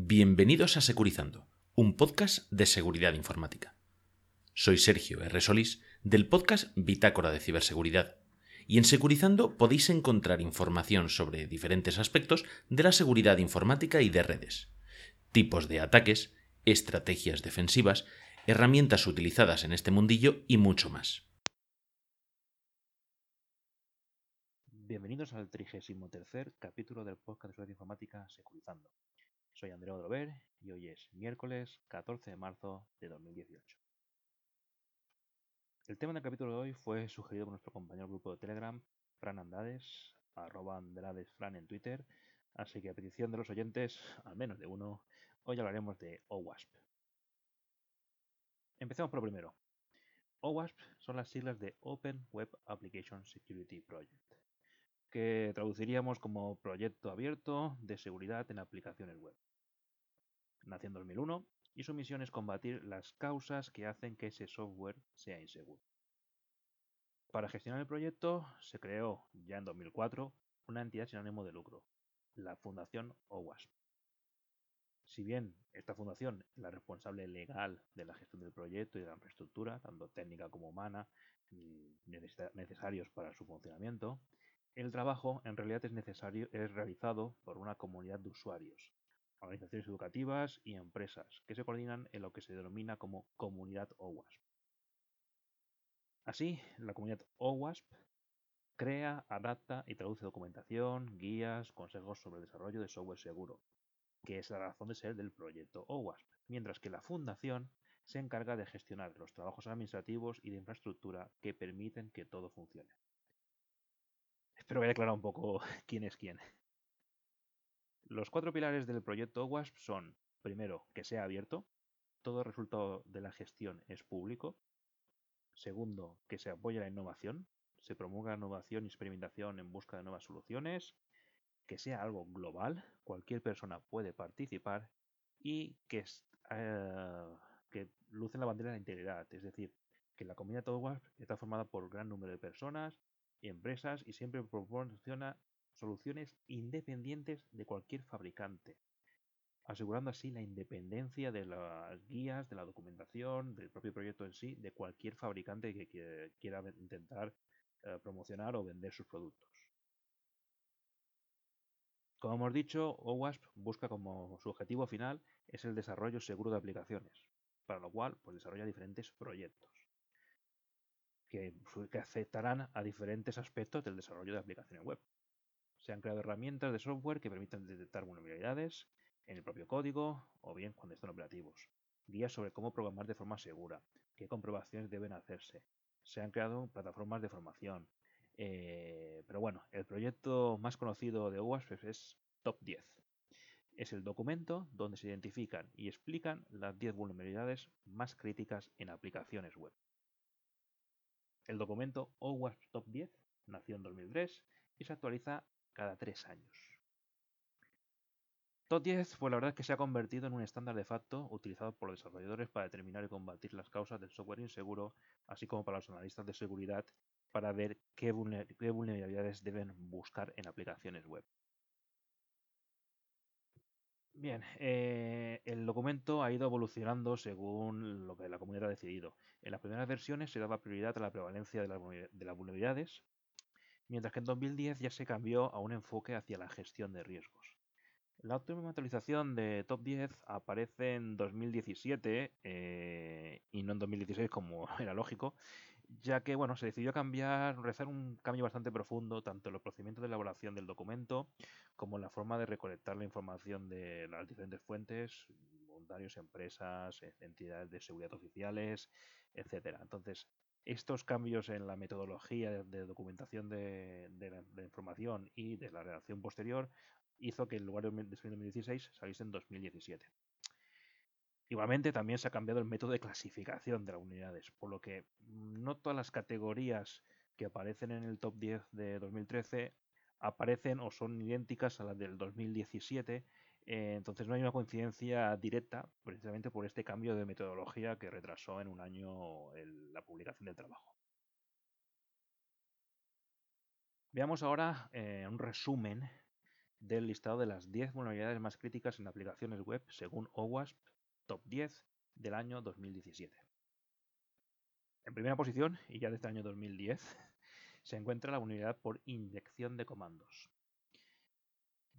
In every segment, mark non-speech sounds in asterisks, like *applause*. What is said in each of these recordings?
Bienvenidos a Securizando, un podcast de seguridad informática. Soy Sergio R. Solís del podcast Bitácora de Ciberseguridad y en Securizando podéis encontrar información sobre diferentes aspectos de la seguridad informática y de redes, tipos de ataques, estrategias defensivas, herramientas utilizadas en este mundillo y mucho más. Bienvenidos al 33 capítulo del podcast de seguridad informática Securizando. Soy Andrea Odrover y hoy es miércoles 14 de marzo de 2018. El tema del capítulo de hoy fue sugerido por nuestro compañero del grupo de Telegram, Fran Andades, arroba Andradesfran en Twitter, así que a petición de los oyentes, al menos de uno, hoy hablaremos de OWASP. Empecemos por lo primero. OWASP son las siglas de Open Web Application Security Project, que traduciríamos como Proyecto Abierto de Seguridad en Aplicaciones Web. Nació en 2001 y su misión es combatir las causas que hacen que ese software sea inseguro. Para gestionar el proyecto se creó ya en 2004 una entidad sin ánimo de lucro, la Fundación OWASP. Si bien esta fundación es la responsable legal de la gestión del proyecto y de la infraestructura, tanto técnica como humana, necesarios para su funcionamiento, el trabajo en realidad es, necesario, es realizado por una comunidad de usuarios, organizaciones educativas y empresas que se coordinan en lo que se denomina como comunidad OWASP. Así, la comunidad OWASP crea, adapta y traduce documentación, guías, consejos sobre el desarrollo de software seguro, que es la razón de ser del proyecto OWASP, mientras que la fundación se encarga de gestionar los trabajos administrativos y de infraestructura que permiten que todo funcione. Espero haya aclarado un poco *laughs* quién es quién. Los cuatro pilares del proyecto OWASP son, primero, que sea abierto, todo resultado de la gestión es público. Segundo, que se apoye la innovación, se promueva la innovación y experimentación en busca de nuevas soluciones, que sea algo global, cualquier persona puede participar y que, eh, que luce la bandera de la integridad, es decir, que la comunidad OWASP está formada por gran número de personas y empresas y siempre proporciona soluciones independientes de cualquier fabricante, asegurando así la independencia de las guías, de la documentación, del propio proyecto en sí, de cualquier fabricante que quiera intentar eh, promocionar o vender sus productos. Como hemos dicho, OWASP busca como su objetivo final es el desarrollo seguro de aplicaciones, para lo cual pues, desarrolla diferentes proyectos que, que afectarán a diferentes aspectos del desarrollo de aplicaciones web. Se han creado herramientas de software que permiten detectar vulnerabilidades en el propio código o bien cuando están operativos. Guías sobre cómo programar de forma segura, qué comprobaciones deben hacerse. Se han creado plataformas de formación. Eh, pero bueno, el proyecto más conocido de OWASP es Top 10. Es el documento donde se identifican y explican las 10 vulnerabilidades más críticas en aplicaciones web. El documento OWASP Top 10 nació en 2003 y se actualiza cada tres años. Top 10, pues la verdad que se ha convertido en un estándar de facto utilizado por los desarrolladores para determinar y combatir las causas del software inseguro, así como para los analistas de seguridad para ver qué, vulnerabilidades deben buscar en aplicaciones web. Bien, eh, el documento ha ido evolucionando según lo que la comunidad ha decidido. En las primeras versiones se daba prioridad a la prevalencia de las vulnerabilidades, mientras que en 2010 ya se cambió a un enfoque hacia la gestión de riesgos. La última actualización de Top 10 aparece en 2017 eh, y no en 2016 como *laughs* era lógico, ya que bueno, se decidió cambiar, realizar un cambio bastante profundo tanto en los procedimientos de elaboración del documento como en la forma de recolectar la información de las diferentes fuentes, voluntarios, empresas, entidades de seguridad oficiales, etcétera. Entonces, estos cambios en la metodología de, documentación de, información y de la redacción posterior hizo que en lugar de 2016 saliese en 2017. Igualmente también se ha cambiado el método de clasificación de las unidades, por lo que no todas las categorías que aparecen en el top 10 de 2013 aparecen o son idénticas a las del 2017 eh, entonces no hay una coincidencia directa precisamente por este cambio de metodología que retrasó en un año la publicación del trabajo. Veamos ahora eh, un resumen del listado de las 10 vulnerabilidades más críticas en aplicaciones web según OWASP Top 10 del año 2017. En primera posición, y ya desde el año 2010, se encuentra la vulnerabilidad por inyección de comandos.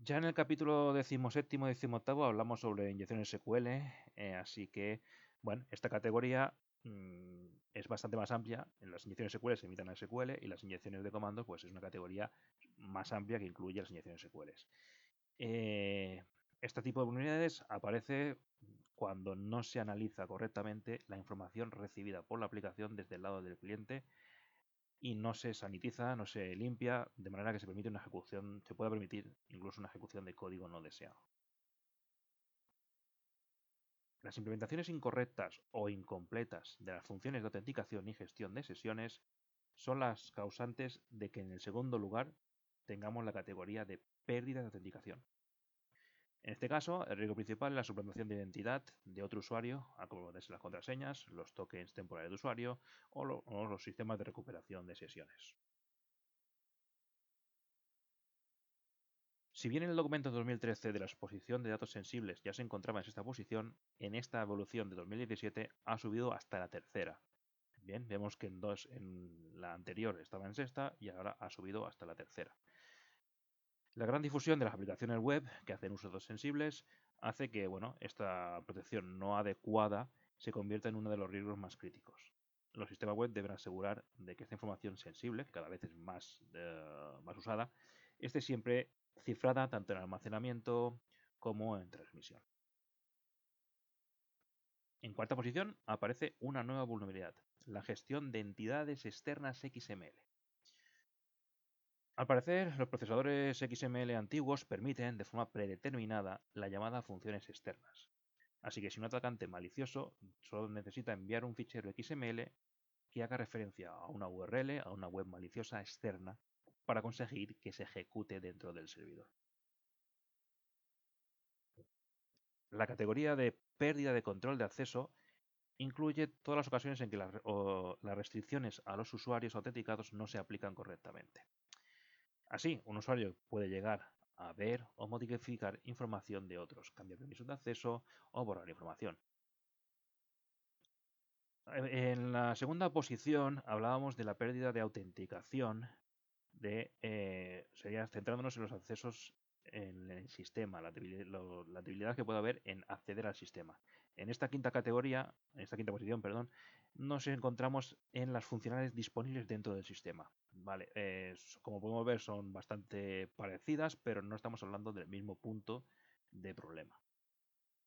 Ya en el capítulo 17 y 18 hablamos sobre inyecciones SQL, eh, así que, bueno, esta categoría mm, es bastante más amplia. En las inyecciones SQL se imitan a SQL y las inyecciones de comandos, pues es una categoría más amplia que incluye las inyecciones SQL. Eh, este tipo de vulnerabilidades aparece cuando no se analiza correctamente la información recibida por la aplicación desde el lado del cliente y no se sanitiza, no se limpia, de manera que se permite una ejecución, se pueda permitir incluso una ejecución de código no deseado. Las implementaciones incorrectas o incompletas de las funciones de autenticación y gestión de sesiones son las causantes de que en el segundo lugar tengamos la categoría de pérdida de autenticación. En este caso, el riesgo principal es la suplantación de identidad de otro usuario, como las contraseñas, los tokens temporales de usuario o, los sistemas de recuperación de sesiones. Si bien en el documento 2013 de la exposición de datos sensibles ya se encontraba en esta posición, en esta evolución de 2017 ha subido hasta la tercera. Bien, vemos que en, dos, en la anterior estaba en sexta y ahora ha subido hasta la tercera. La gran difusión de las aplicaciones web que hacen uso de datos sensibles hace que bueno, esta protección no adecuada se convierta en uno de los riesgos más críticos. Los sistemas web deben asegurar de que esta información sensible, que cada vez es más, eh, más usada, esté siempre cifrada tanto en almacenamiento como en transmisión. En cuarta posición aparece una nueva vulnerabilidad, la gestión de entidades externas XML. Al parecer, los procesadores XML antiguos permiten de forma predeterminada la llamada funciones externas. Así que si un atacante malicioso solo necesita enviar un fichero XML que haga referencia a una URL, a una web maliciosa externa, para conseguir que se ejecute dentro del servidor. La categoría de pérdida de control de acceso incluye todas las ocasiones en que las, las restricciones a los usuarios autenticados no se aplican correctamente. Así, un usuario puede llegar a ver o modificar información de otros, cambiar permisos de acceso o borrar información. En la segunda posición hablábamos de la pérdida de autenticación, de, eh, sería centrándonos en los accesos en el sistema, la debilidad, que puede haber en acceder al sistema. En esta quinta categoría, en esta quinta posición, perdón, nos encontramos en las funcionalidades disponibles dentro del sistema. Vale, como podemos ver son bastante parecidas, pero no estamos hablando del mismo punto de problema.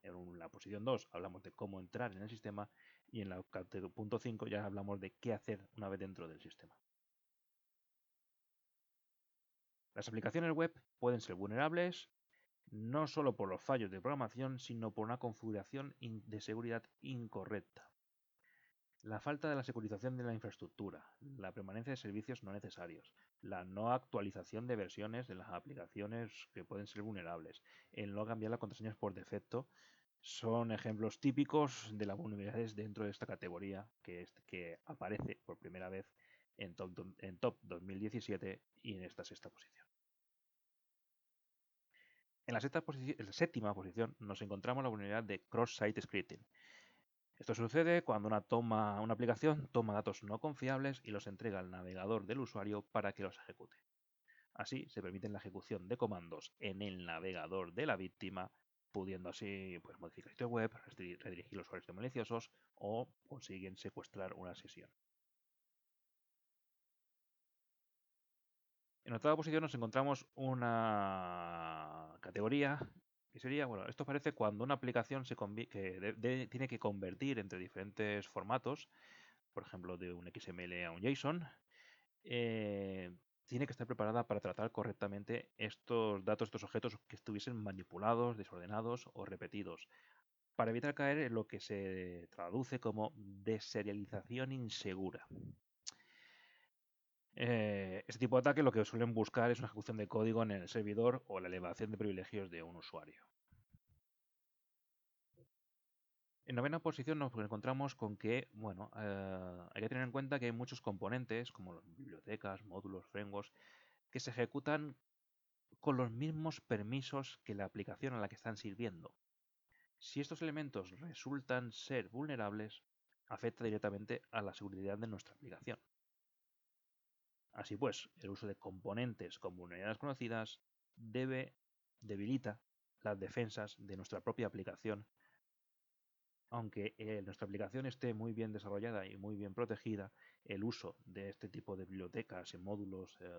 En la posición 2 hablamos de cómo entrar en el sistema y en la punto 5 ya hablamos de qué hacer una vez dentro del sistema. Las aplicaciones web pueden ser vulnerables no solo por los fallos de programación, sino por una configuración de seguridad incorrecta. La falta de la securización de la infraestructura, la permanencia de servicios no necesarios, la no actualización de versiones de las aplicaciones que pueden ser vulnerables, el no cambiar las contraseñas por defecto, son ejemplos típicos de las vulnerabilidades dentro de esta categoría que, que aparece por primera vez en top, en top 2017 y en esta sexta posición. En la, séptima posición nos encontramos la vulnerabilidad de cross-site scripting. Esto sucede cuando una, toma, aplicación toma datos no confiables y los entrega al navegador del usuario para que los ejecute. Así se permite la ejecución de comandos en el navegador de la víctima, pudiendo así pues, modificar sitio web, redirigir los usuarios maliciosos o consiguen secuestrar una sesión. En octava posición nos encontramos una categoría que sería, bueno, esto parece cuando una aplicación se tiene que convertir entre diferentes formatos, por ejemplo, de un XML a un JSON, eh, tiene que estar preparada para tratar correctamente estos datos, estos objetos que estuviesen manipulados, desordenados o repetidos, para evitar caer en lo que se traduce como deserialización insegura. Este tipo de ataque lo que suelen buscar es una ejecución de código en el servidor o la elevación de privilegios de un usuario. En novena posición nos encontramos con que, bueno, eh, hay que tener en cuenta que hay muchos componentes, como bibliotecas, módulos, frameworks, que se ejecutan con los mismos permisos que la aplicación a la que están sirviendo. Si estos elementos resultan ser vulnerables, afecta directamente a la seguridad de nuestra aplicación. Así pues, el uso de componentes con vulnerabilidades conocidas debe debilita las defensas de nuestra propia aplicación. Aunque eh, nuestra aplicación esté muy bien desarrollada y muy bien protegida, el uso de este tipo de bibliotecas y módulos eh,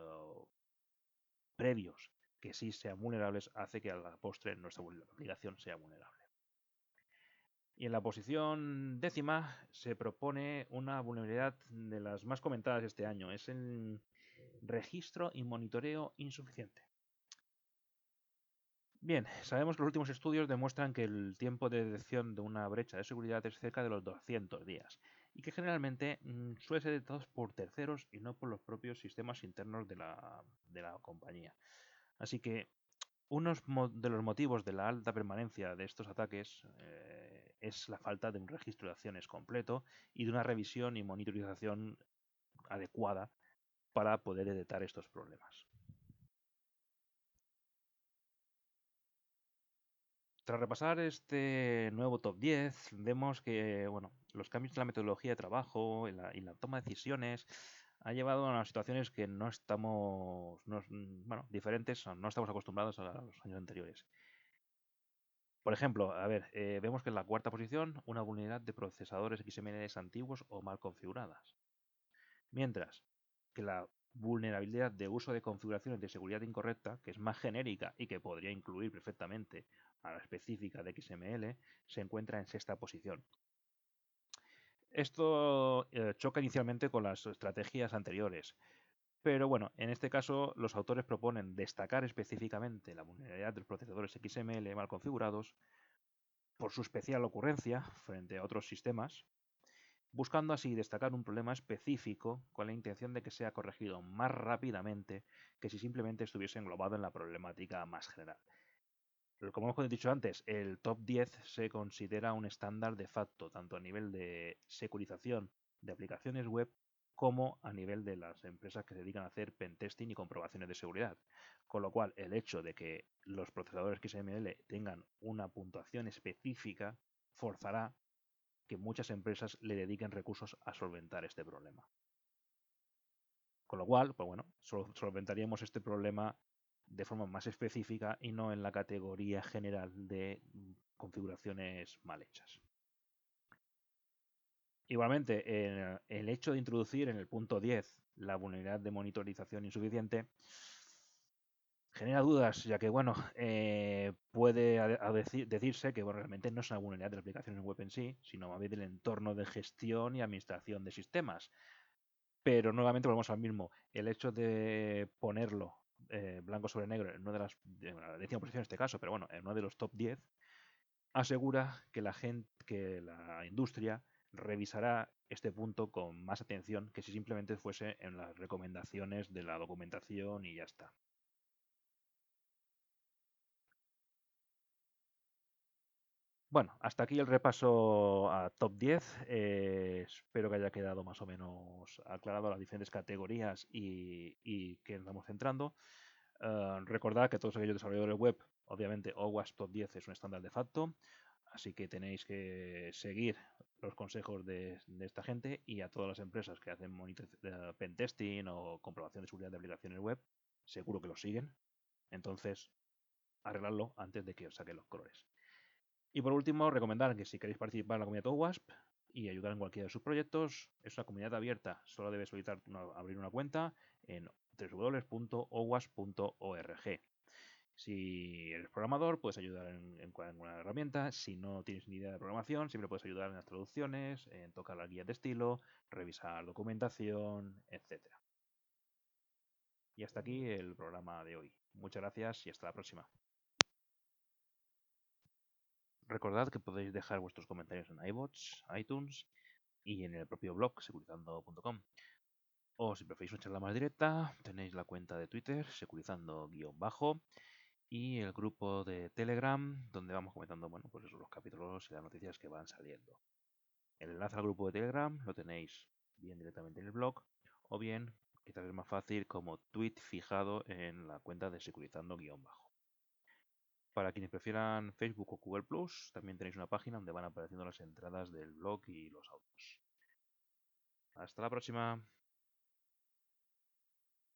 previos que sí sean vulnerables hace que a la postre nuestra aplicación sea vulnerable. Y en la posición décima se propone una vulnerabilidad de las más comentadas este año. Es el registro y monitoreo insuficiente. Bien, sabemos que los últimos estudios demuestran que el tiempo de detección de una brecha de seguridad es cerca de los 200 días y que generalmente mm, suele ser detectados por terceros y no por los propios sistemas internos de la, compañía. Así que uno de los motivos de la alta permanencia de estos ataques eh, es la falta de un registro de acciones completo y de una revisión y monitorización adecuada para poder detectar estos problemas. Tras repasar este nuevo top 10, vemos que bueno, los cambios en la metodología de trabajo y la, toma de decisiones ha llevado a situaciones que no estamos, bueno, diferentes, no estamos acostumbrados a los años anteriores. Por ejemplo, a ver, eh, vemos que en la cuarta posición una vulnerabilidad de procesadores XML antiguos o mal configuradas. Mientras que la vulnerabilidad de uso de configuraciones de seguridad incorrecta, que es más genérica y que podría incluir perfectamente a la específica de XML, se encuentra en sexta posición. Esto eh, choca inicialmente con las estrategias anteriores, pero bueno, en este caso los autores proponen destacar específicamente la vulnerabilidad de los procesadores XML mal configurados por su especial ocurrencia frente a otros sistemas, buscando así destacar un problema específico con la intención de que sea corregido más rápidamente que si simplemente estuviese englobado en la problemática más general. Como hemos dicho antes, el top 10 se considera un estándar de facto, tanto a nivel de securización de aplicaciones web como a nivel de las empresas que se dedican a hacer pentesting y comprobaciones de seguridad. Con lo cual, el hecho de que los procesadores XML tengan una puntuación específica forzará que muchas empresas le dediquen recursos a solventar este problema. Con lo cual, pues bueno, solventaríamos este problema de forma más específica y no en la categoría general de configuraciones mal hechas. Igualmente, el hecho de introducir en el punto 10 la vulnerabilidad de monitorización insuficiente genera dudas, ya que bueno, eh, puede decirse que realmente no es una vulnerabilidad de la aplicación web en sí, sino más bien del entorno de gestión y administración de sistemas. Pero nuevamente volvemos al mismo. El hecho de ponerlo eh, blanco sobre negro en una de las, en la décima posición en este caso, pero bueno, en uno de los top 10, asegura que la gente, que la industria revisará este punto con más atención que si simplemente fuese en las recomendaciones de la documentación y ya está. Bueno, hasta aquí el repaso a top 10. Eh, espero que haya quedado más o menos aclarado las diferentes categorías y, y que nos vamos centrando. Uh, recordad que todos aquellos desarrolladores web, obviamente OWASP Top 10 es un estándar de facto, así que tenéis que seguir los consejos de, esta gente y a todas las empresas que hacen monitor, uh, pentesting o comprobación de seguridad de aplicaciones web, seguro que lo siguen. Entonces, arreglarlo antes de que os saquen los colores. Y por último, recomendar que si queréis participar en la comunidad OWASP y ayudar en cualquiera de sus proyectos, es una comunidad abierta. Solo debes solicitar abrir una cuenta en www.owas.org. Si eres programador, puedes ayudar en, en, alguna herramienta. Si no tienes ni idea de programación, siempre puedes ayudar en las traducciones, en tocar las guías de estilo, revisar documentación, etc. Y hasta aquí el programa de hoy. Muchas gracias y hasta la próxima. Recordad que podéis dejar vuestros comentarios en iBots, iTunes y en el propio blog securizando.com. O si preferís una charla más directa, tenéis la cuenta de Twitter, securizando-bajo, y el grupo de Telegram, donde vamos comentando, bueno, pues los capítulos y las noticias que van saliendo. El enlace al grupo de Telegram lo tenéis bien directamente en el blog, o bien quizás es más fácil como tweet fijado en la cuenta de securizando-bajo. Para quienes prefieran Facebook o Google Plus, también tenéis una página donde van apareciendo las entradas del blog y los autos. Hasta la próxima.